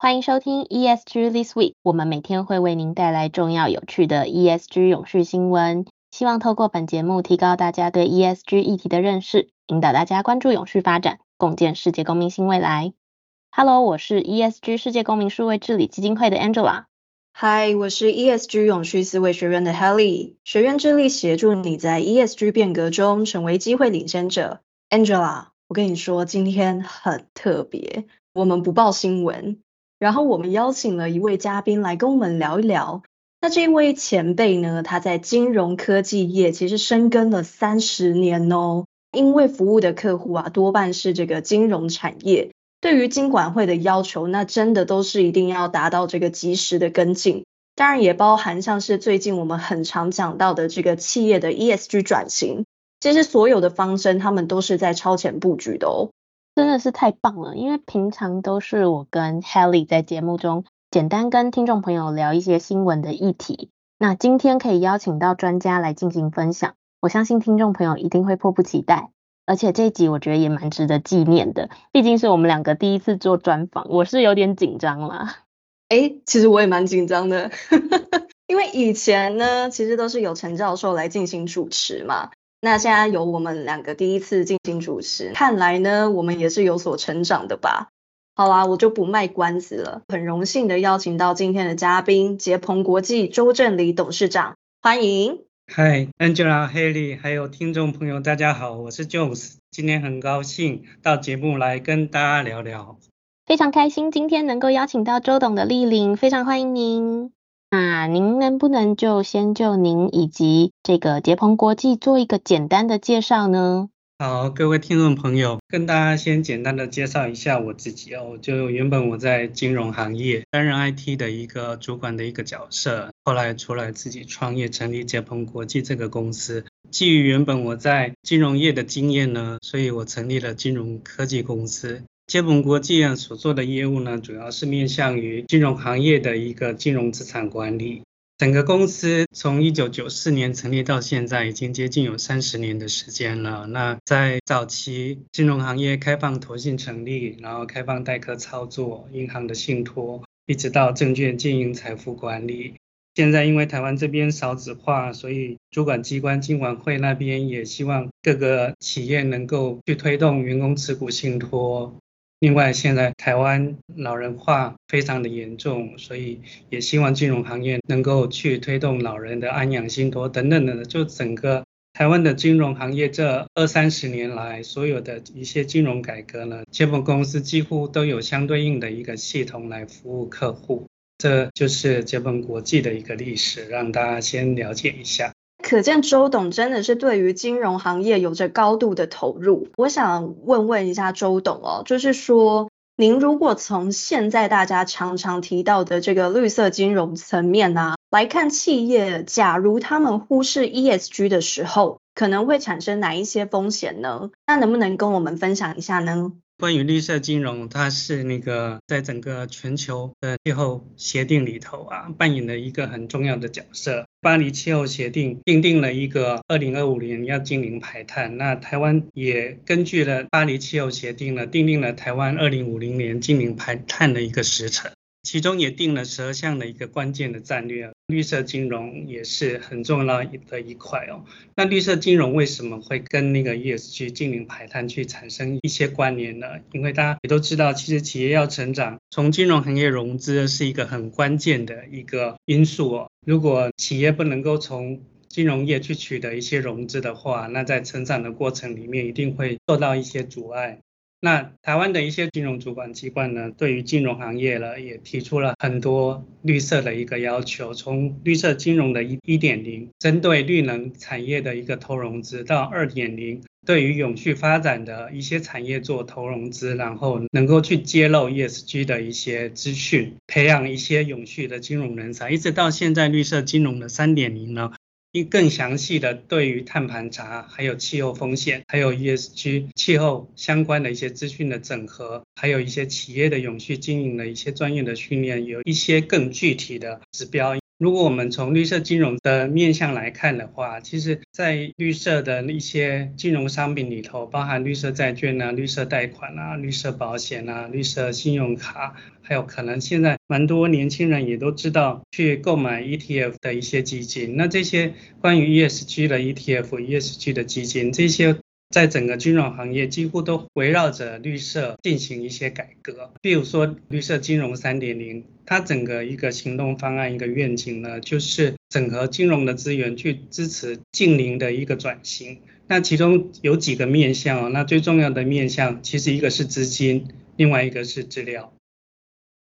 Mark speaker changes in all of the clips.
Speaker 1: 欢迎收听 ESG This Week，我们每天会为您带来重要有趣的 ESG 永续新闻，希望透过本节目提高大家对 ESG 议题的认识，引导大家关注永续发展，共建世界公民新未来。Hello，我是 ESG 世界公民数位治理基金会的 Angela。
Speaker 2: Hi，我是 ESG 永续思维学院的 Helly。学院致力协助你在 ESG 变革中成为机会领先者。Angela，我跟你说，今天很特别，我们不报新闻，然后我们邀请了一位嘉宾来跟我们聊一聊。那这位前辈呢，他在金融科技业其实深耕了三十年哦，因为服务的客户啊，多半是这个金融产业。对于金管会的要求，那真的都是一定要达到这个及时的跟进，当然也包含像是最近我们很常讲到的这个企业的 ESG 转型，其实所有的方针他们都是在超前布局的哦，
Speaker 1: 真的是太棒了。因为平常都是我跟 Helly 在节目中简单跟听众朋友聊一些新闻的议题，那今天可以邀请到专家来进行分享，我相信听众朋友一定会迫不及待。而且这一集我觉得也蛮值得纪念的，毕竟是我们两个第一次做专访，我是有点紧张啦。
Speaker 2: 诶，其实我也蛮紧张的，因为以前呢，其实都是由陈教授来进行主持嘛。那现在由我们两个第一次进行主持，看来呢，我们也是有所成长的吧。好啦，我就不卖关子了，很荣幸的邀请到今天的嘉宾，捷鹏国际周正理董事长，欢迎。
Speaker 3: 嗨，Angela、Haley，还有听众朋友，大家好，我是 Jones，今天很高兴到节目来跟大家聊聊。
Speaker 1: 非常开心今天能够邀请到周董的莅临，非常欢迎您。那您能不能就先就您以及这个捷鹏国际做一个简单的介绍呢？
Speaker 3: 好，各位听众朋友，跟大家先简单的介绍一下我自己哦。就原本我在金融行业担任 IT 的一个主管的一个角色，后来出来自己创业，成立捷鹏国际这个公司。基于原本我在金融业的经验呢，所以我成立了金融科技公司。捷鹏国际啊所做的业务呢，主要是面向于金融行业的一个金融资产管理。整个公司从一九九四年成立到现在，已经接近有三十年的时间了。那在早期金融行业开放投信成立，然后开放代客操作，银行的信托，一直到证券经营财富管理。现在因为台湾这边少子化，所以主管机关金管会那边也希望各个企业能够去推动员工持股信托。另外，现在台湾老人化非常的严重，所以也希望金融行业能够去推动老人的安养信托等等的。就整个台湾的金融行业这二三十年来，所有的一些金融改革呢，捷鹏公司几乎都有相对应的一个系统来服务客户。这就是捷鹏国际的一个历史，让大家先了解一下。
Speaker 2: 可见周董真的是对于金融行业有着高度的投入。我想问问一下周董哦，就是说，您如果从现在大家常常提到的这个绿色金融层面啊来看，企业假如他们忽视 ESG 的时候，可能会产生哪一些风险呢？那能不能跟我们分享一下呢？
Speaker 3: 关于绿色金融，它是那个在整个全球的气候协定里头啊，扮演了一个很重要的角色。巴黎气候协定订定了一个二零二五年要净零排碳，那台湾也根据了巴黎气候协定呢，订定了台湾二零五零年净零排碳的一个时程。其中也定了十二项的一个关键的战略，绿色金融也是很重要的一块哦。那绿色金融为什么会跟那个 ESG 净零排碳去产生一些关联呢？因为大家也都知道，其实企业要成长，从金融行业融资是一个很关键的一个因素哦。如果企业不能够从金融业去取得一些融资的话，那在成长的过程里面一定会受到一些阻碍。那台湾的一些金融主管机关呢，对于金融行业呢，也提出了很多绿色的一个要求，从绿色金融的一一点零，针对绿能产业的一个投融资，到二点零，对于永续发展的一些产业做投融资，然后能够去揭露 ESG 的一些资讯，培养一些永续的金融人才，一直到现在绿色金融的三点零呢。更详细的对于碳盘查、还有气候风险、还有 ESG 气候相关的一些资讯的整合，还有一些企业的永续经营的一些专业的训练，有一些更具体的指标。如果我们从绿色金融的面向来看的话，其实，在绿色的一些金融商品里头，包含绿色债券啊、绿色贷款啊、绿色保险啊、绿色信用卡，还有可能现在蛮多年轻人也都知道去购买 ETF 的一些基金。那这些关于 ESG 的 ETF、ESG 的基金，这些。在整个金融行业，几乎都围绕着绿色进行一些改革。比如说，绿色金融三点零，它整个一个行动方案、一个愿景呢，就是整合金融的资源去支持净零的一个转型。那其中有几个面向哦，那最重要的面向，其实一个是资金，另外一个是资料。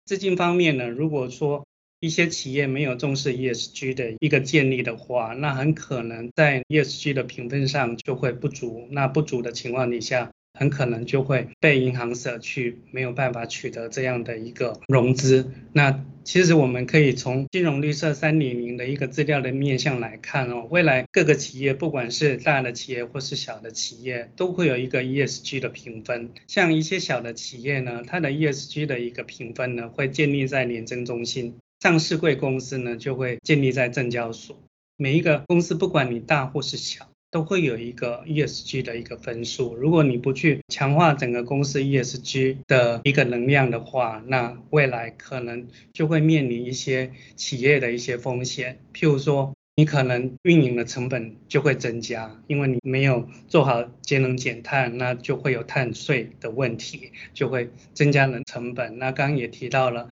Speaker 3: 资金方面呢，如果说一些企业没有重视 ESG 的一个建立的话，那很可能在 ESG 的评分上就会不足。那不足的情况底下，很可能就会被银行舍去，没有办法取得这样的一个融资。那其实我们可以从金融绿色三点零的一个资料的面向来看哦，未来各个企业，不管是大的企业或是小的企业，都会有一个 ESG 的评分。像一些小的企业呢，它的 ESG 的一个评分呢，会建立在联征中心。上市贵公司呢，就会建立在证交所。每一个公司，不管你大或是小，都会有一个 ESG 的一个分数。如果你不去强化整个公司 ESG 的一个能量的话，那未来可能就会面临一些企业的一些风险。譬如说，你可能运营的成本就会增加，因为你没有做好节能减碳，那就会有碳税的问题，就会增加了成本。那刚刚也提到了。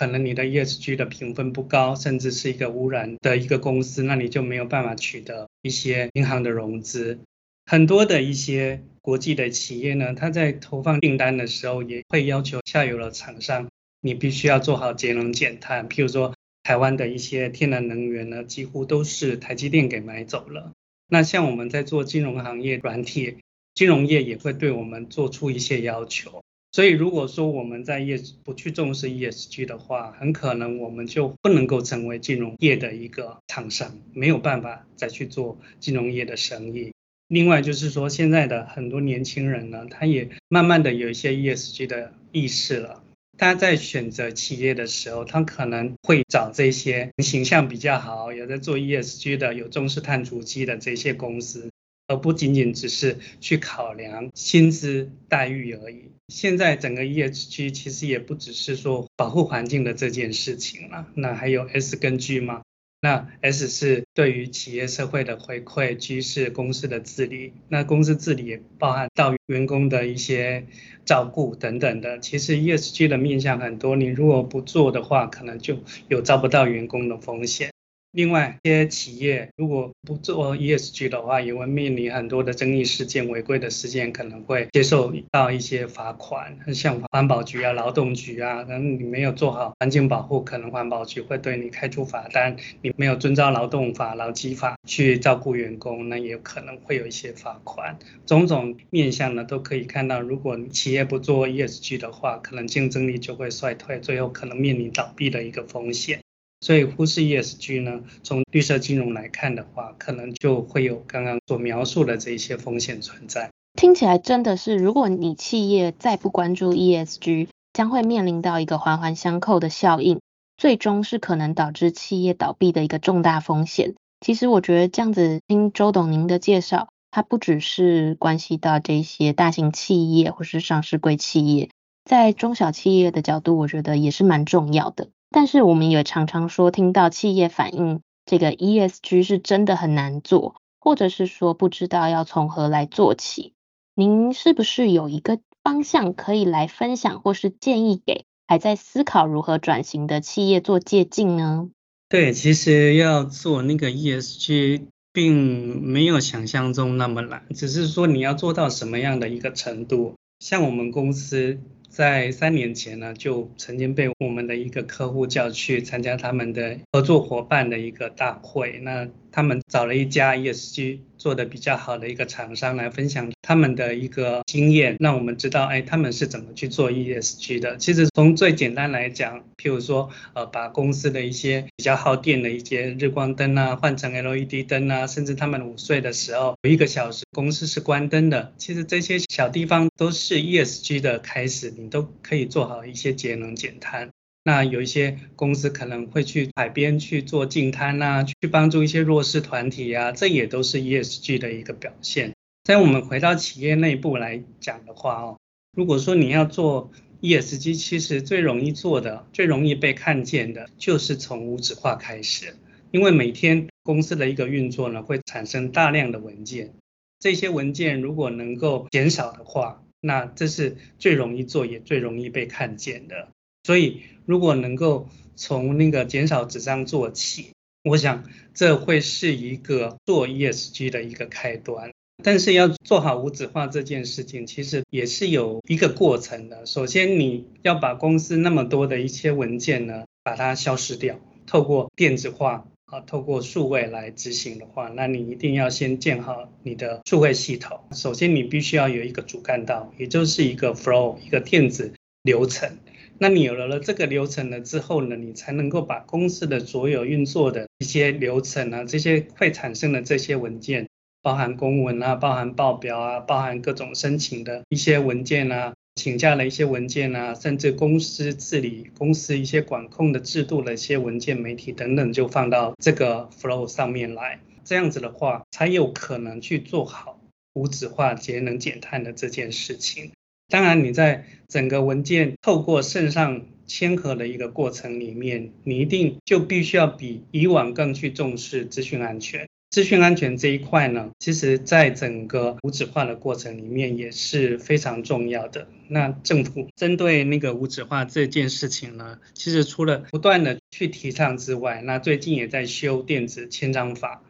Speaker 3: 可能你的 ESG 的评分不高，甚至是一个污染的一个公司，那你就没有办法取得一些银行的融资。很多的一些国际的企业呢，它在投放订单的时候，也会要求下游的厂商，你必须要做好节能减碳。譬如说，台湾的一些天然能源呢，几乎都是台积电给买走了。那像我们在做金融行业软体，金融业也会对我们做出一些要求。所以，如果说我们在业不去重视 ESG 的话，很可能我们就不能够成为金融业的一个厂商，没有办法再去做金融业的生意。另外，就是说现在的很多年轻人呢，他也慢慢的有一些 ESG 的意识了。他在选择企业的时候，他可能会找这些形象比较好、有在做 ESG 的、有重视碳足迹的这些公司。而不仅仅只是去考量薪资待遇而已。现在整个 ESG 其实也不只是说保护环境的这件事情了，那还有 S 跟 G 吗？那 S 是对于企业社会的回馈，G 是公司的治理。那公司治理也包含到员工的一些照顾等等的。其实 ESG 的面向很多，你如果不做的话，可能就有招不到员工的风险。另外，一些企业如果不做 ESG 的话，也会面临很多的争议事件、违规的事件，可能会接受到一些罚款，像环保局啊、劳动局啊，可能你没有做好环境保护，可能环保局会对你开出罚单；你没有遵照劳动法、劳基法去照顾员工，那也可能会有一些罚款。种种面向呢，都可以看到，如果企业不做 ESG 的话，可能竞争力就会衰退，最后可能面临倒闭的一个风险。所以忽视 ESG 呢，从绿色金融来看的话，可能就会有刚刚所描述的这些风险存在。
Speaker 1: 听起来真的是，如果你企业再不关注 ESG，将会面临到一个环环相扣的效应，最终是可能导致企业倒闭的一个重大风险。其实我觉得这样子听周董您的介绍，它不只是关系到这些大型企业或是上市柜企业，在中小企业的角度，我觉得也是蛮重要的。但是我们也常常说，听到企业反映这个 ESG 是真的很难做，或者是说不知道要从何来做起。您是不是有一个方向可以来分享，或是建议给还在思考如何转型的企业做借鉴呢？
Speaker 3: 对，其实要做那个 ESG，并没有想象中那么难，只是说你要做到什么样的一个程度。像我们公司。在三年前呢，就曾经被我们的一个客户叫去参加他们的合作伙伴的一个大会。那他们找了一家 ESG 做的比较好的一个厂商来分享他们的一个经验，让我们知道，哎，他们是怎么去做 ESG 的。其实从最简单来讲，譬如说，呃，把公司的一些比较耗电的一些日光灯啊，换成 LED 灯啊，甚至他们午睡的时候有一个小时公司是关灯的。其实这些小地方都是 ESG 的开始，你都可以做好一些节能减碳。那有一些公司可能会去海边去做净滩啊，去帮助一些弱势团体啊，这也都是 ESG 的一个表现。在我们回到企业内部来讲的话哦，如果说你要做 ESG，其实最容易做的、最容易被看见的，就是从无纸化开始。因为每天公司的一个运作呢，会产生大量的文件，这些文件如果能够减少的话，那这是最容易做也最容易被看见的。所以，如果能够从那个减少纸张做起，我想这会是一个做 ESG 的一个开端。但是要做好无纸化这件事情，其实也是有一个过程的。首先，你要把公司那么多的一些文件呢，把它消失掉，透过电子化啊，透过数位来执行的话，那你一定要先建好你的数位系统。首先，你必须要有一个主干道，也就是一个 flow，一个电子流程。那你有了了这个流程了之后呢，你才能够把公司的所有运作的一些流程啊，这些会产生的这些文件，包含公文啊，包含报表啊，包含各种申请的一些文件啊，请假的一些文件啊，甚至公司治理、公司一些管控的制度的一些文件、媒体等等，就放到这个 flow 上面来。这样子的话，才有可能去做好无纸化、节能减碳的这件事情。当然，你在整个文件透过线上签核的一个过程里面，你一定就必须要比以往更去重视资讯安全。资讯安全这一块呢，其实在整个无纸化的过程里面也是非常重要的。那政府针对那个无纸化这件事情呢，其实除了不断的去提倡之外，那最近也在修电子签章法。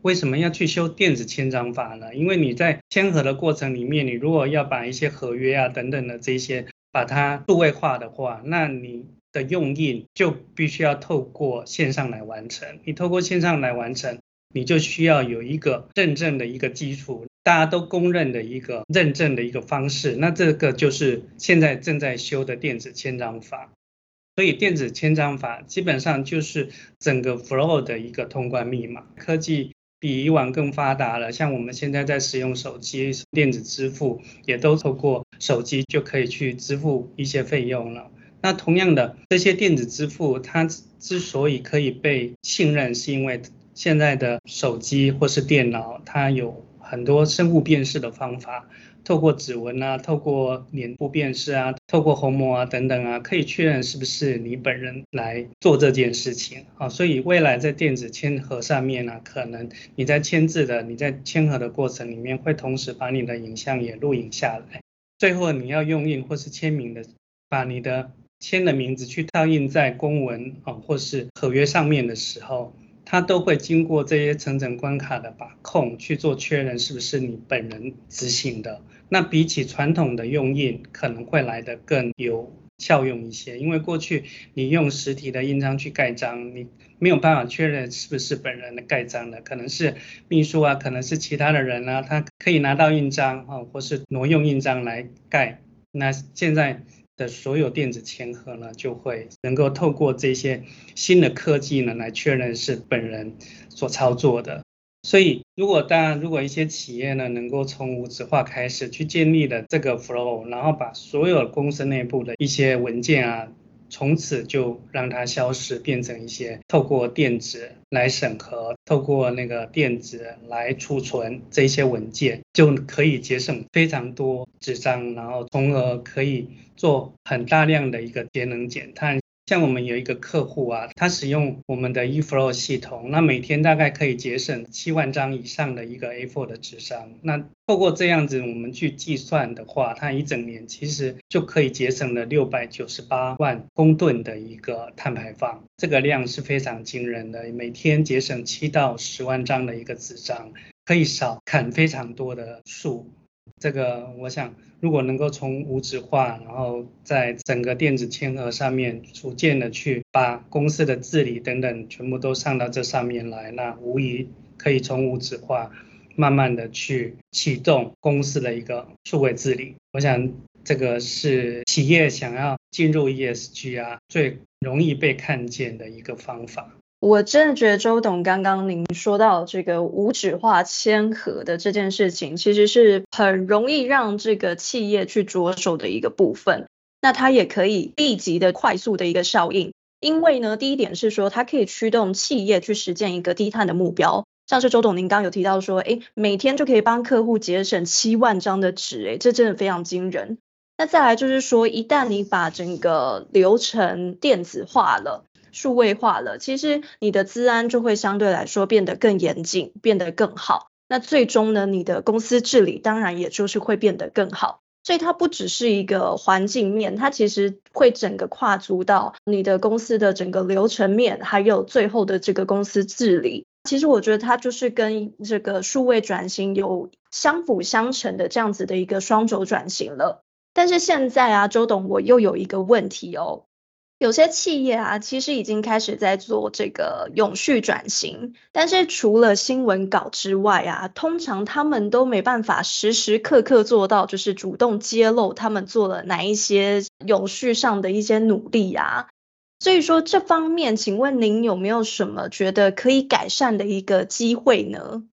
Speaker 3: 为什么要去修电子签章法呢？因为你在签合的过程里面，你如果要把一些合约啊等等的这些把它数位化的话，那你的用印就必须要透过线上来完成。你透过线上来完成，你就需要有一个认证的一个基础，大家都公认的一个认证的一个方式。那这个就是现在正在修的电子签章法。所以电子签章法基本上就是整个 flow 的一个通关密码。科技。比以往更发达了，像我们现在在使用手机电子支付，也都透过手机就可以去支付一些费用了。那同样的，这些电子支付它之所以可以被信任，是因为现在的手机或是电脑，它有很多生物辨识的方法。透过指纹啊，透过脸部辨识啊，透过虹膜啊等等啊，可以确认是不是你本人来做这件事情啊。所以未来在电子签核上面呢、啊，可能你在签字的，你在签核的过程里面，会同时把你的影像也录影下来。最后你要用印或是签名的，把你的签的名字去套印在公文啊或是合约上面的时候。它都会经过这些层层关卡的把控去做确认，是不是你本人执行的？那比起传统的用印，可能会来得更有效用一些。因为过去你用实体的印章去盖章，你没有办法确认是不是本人的盖章的，可能是秘书啊，可能是其他的人啊，他可以拿到印章啊，或是挪用印章来盖。那现在。的所有电子签合呢，就会能够透过这些新的科技呢，来确认是本人所操作的。所以，如果当然如果一些企业呢，能够从无纸化开始去建立的这个 flow，然后把所有公司内部的一些文件啊。从此就让它消失，变成一些透过电子来审核，透过那个电子来储存这些文件，就可以节省非常多纸张，然后从而可以做很大量的一个节能减碳。像我们有一个客户啊，他使用我们的 eFlow 系统，那每天大概可以节省七万张以上的一个 A4 的纸张。那透过这样子我们去计算的话，它一整年其实就可以节省了六百九十八万公吨的一个碳排放，这个量是非常惊人的。每天节省七到十万张的一个纸张，可以少砍非常多的树。这个我想，如果能够从无纸化，然后在整个电子签核上面逐渐的去把公司的治理等等全部都上到这上面来，那无疑可以从无纸化慢慢的去启动公司的一个数位治理。我想这个是企业想要进入 ESG 啊最容易被看见的一个方法。
Speaker 2: 我真的觉得周董刚刚您说到这个无纸化签核的这件事情，其实是很容易让这个企业去着手的一个部分。那它也可以立即的快速的一个效应，因为呢，第一点是说它可以驱动企业去实现一个低碳的目标。像是周董您刚刚有提到说，诶，每天就可以帮客户节省七万张的纸，诶，这真的非常惊人。那再来就是说，一旦你把整个流程电子化了。数位化了，其实你的资安就会相对来说变得更严谨，变得更好。那最终呢，你的公司治理当然也就是会变得更好。所以它不只是一个环境面，它其实会整个跨足到你的公司的整个流程面，还有最后的这个公司治理。其实我觉得它就是跟这个数位转型有相辅相成的这样子的一个双轴转型了。但是现在啊，周董，我又有一个问题哦。有些企业啊，其实已经开始在做这个永续转型，但是除了新闻稿之外啊，通常他们都没办法时时刻刻做到，就是主动揭露他们做了哪一些永续上的一些努力啊。所以说这方面，请问您有没有什么觉得可以改善的一个机会呢？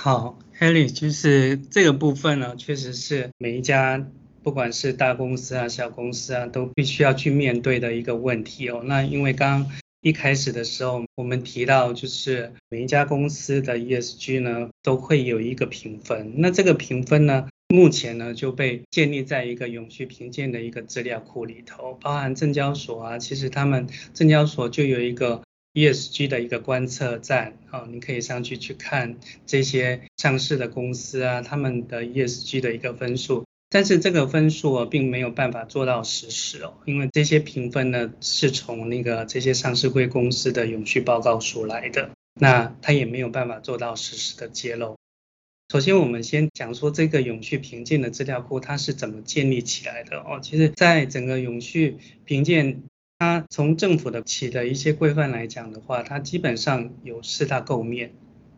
Speaker 3: 好，Haley，就是这个部分呢，确实是每一家。不管是大公司啊、小公司啊，都必须要去面对的一个问题哦。那因为刚一开始的时候，我们提到就是每一家公司的 ESG 呢，都会有一个评分。那这个评分呢，目前呢就被建立在一个永续评鉴的一个资料库里头，包含证交所啊，其实他们证交所就有一个 ESG 的一个观测站哦，你可以上去去看这些上市的公司啊，他们的 ESG 的一个分数。但是这个分数啊，并没有办法做到实时哦，因为这些评分呢，是从那个这些上市贵公司的永续报告书来的，那它也没有办法做到实时的揭露。首先，我们先讲说这个永续评鉴的资料库它是怎么建立起来的哦。其实，在整个永续评鉴，它从政府的起的一些规范来讲的话，它基本上有四大构面，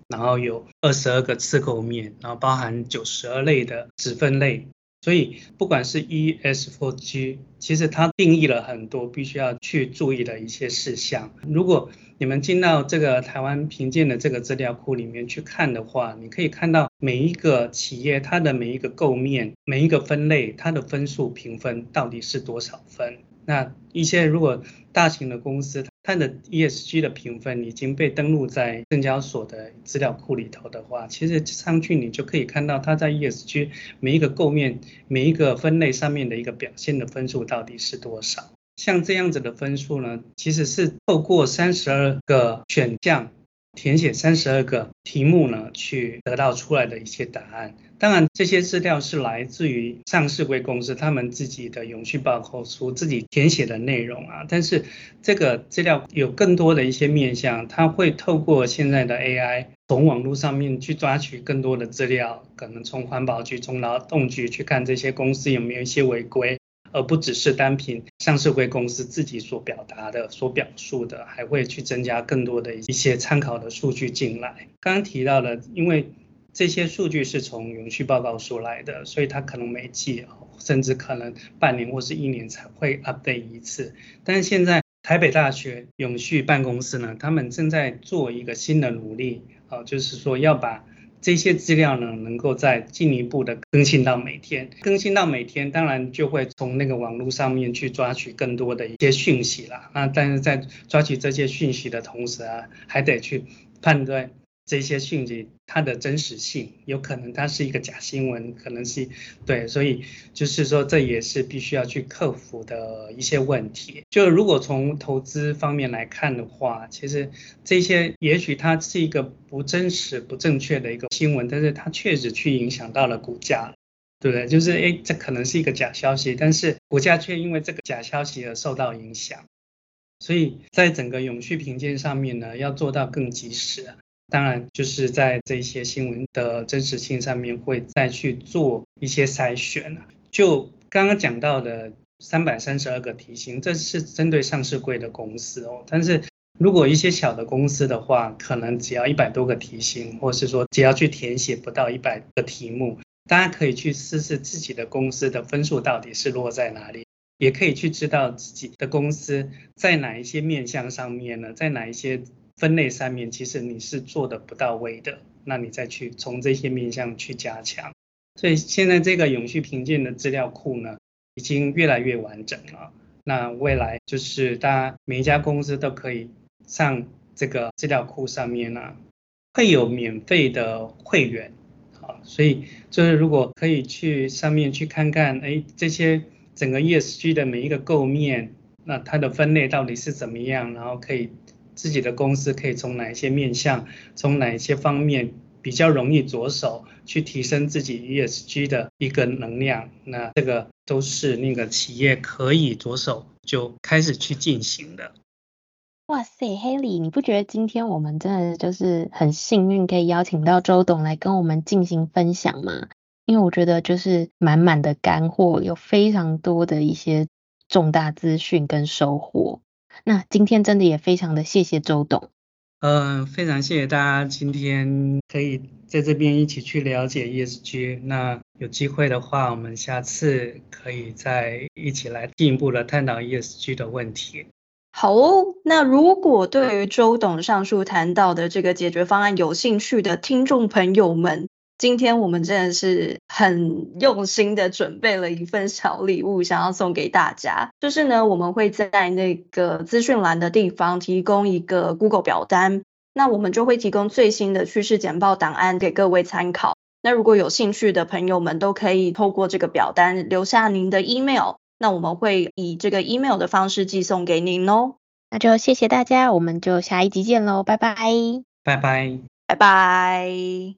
Speaker 3: 然后有二十二个次构面，然后包含九十二类的子分类。所以，不管是 E、S、F、G，其实它定义了很多必须要去注意的一些事项。如果你们进到这个台湾评鉴的这个资料库里面去看的话，你可以看到每一个企业它的每一个构面、每一个分类，它的分数评分到底是多少分。那一些如果大型的公司，它的 ESG 的评分已经被登录在证交所的资料库里头的话，其实上去你就可以看到它在 ESG 每一个构面、每一个分类上面的一个表现的分数到底是多少。像这样子的分数呢，其实是透过三十二个选项。填写三十二个题目呢，去得到出来的一些答案。当然，这些资料是来自于上市柜公司他们自己的永续报告书自己填写的内容啊。但是这个资料有更多的一些面向，它会透过现在的 AI，从网络上面去抓取更多的资料，可能从环保局、从劳动局去看这些公司有没有一些违规。而不只是单凭上市柜公司自己所表达的、所表述的，还会去增加更多的一些参考的数据进来。刚刚提到的，因为这些数据是从永续报告书来的，所以它可能每季甚至可能半年或是一年才会 update 一次。但是现在台北大学永续办公室呢，他们正在做一个新的努力，啊，就是说要把。这些资料呢，能够再进一步的更新到每天，更新到每天，当然就会从那个网络上面去抓取更多的一些讯息啦。那但是在抓取这些讯息的同时啊，还得去判断。这些讯息它的真实性，有可能它是一个假新闻，可能是对，所以就是说这也是必须要去克服的一些问题。就如果从投资方面来看的话，其实这些也许它是一个不真实、不正确的一个新闻，但是它确实去影响到了股价，对不对？就是诶，这可能是一个假消息，但是股价却因为这个假消息而受到影响。所以在整个永续评鉴上面呢，要做到更及时。当然，就是在这些新闻的真实性上面，会再去做一些筛选。就刚刚讲到的三百三十二个题型，这是针对上市柜的公司哦。但是如果一些小的公司的话，可能只要一百多个题型，或是说只要去填写不到一百个题目，大家可以去试试自己的公司的分数到底是落在哪里，也可以去知道自己的公司在哪一些面向上面呢，在哪一些分类上面，其实你是做的不到位的，那你再去从这些面向去加强。所以现在这个永续评鉴的资料库呢，已经越来越完整了。那未来就是大家每一家公司都可以上这个资料库上面呢，会有免费的会员，啊，所以就是如果可以去上面去看看，哎，这些整个 ESG 的每一个构面，那它的分类到底是怎么样，然后可以自己的公司可以从哪一些面向，从哪一些方面。比较容易着手去提升自己 ESG 的一个能量，那这个都是那个企业可以着手就开始去进行的。
Speaker 1: 哇塞，Haley，你不觉得今天我们真的就是很幸运可以邀请到周董来跟我们进行分享吗？因为我觉得就是满满的干货，有非常多的一些重大资讯跟收获。那今天真的也非常的谢谢周董。
Speaker 3: 嗯、呃，非常谢谢大家今天可以在这边一起去了解 ESG。那有机会的话，我们下次可以再一起来进一步的探讨 ESG 的问题。
Speaker 2: 好哦，那如果对于周董上述谈到的这个解决方案有兴趣的听众朋友们，今天我们真的是很用心的准备了一份小礼物，想要送给大家。就是呢，我们会在那个资讯栏的地方提供一个 Google 表单，那我们就会提供最新的趋势简报档案给各位参考。那如果有兴趣的朋友们，都可以透过这个表单留下您的 email，那我们会以这个 email 的方式寄送给您哦。
Speaker 1: 那就谢谢大家，我们就下一集见喽，拜拜，
Speaker 3: 拜拜，
Speaker 2: 拜拜。